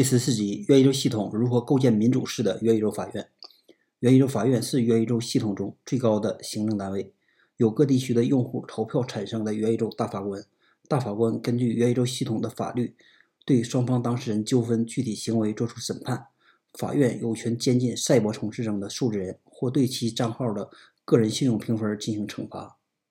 第十四集：元宇宙系统如何构建民主式的元宇宙法院。元宇宙法院是元宇宙系统中最高的行政单位，由各地区的用户投票产生的元宇宙大法官。大法官根据元宇宙系统的法律，对双方当事人纠纷具体行为作出审判。法院有权监禁赛博城市中的数字人，或对其账号的个人信用评分进行惩罚。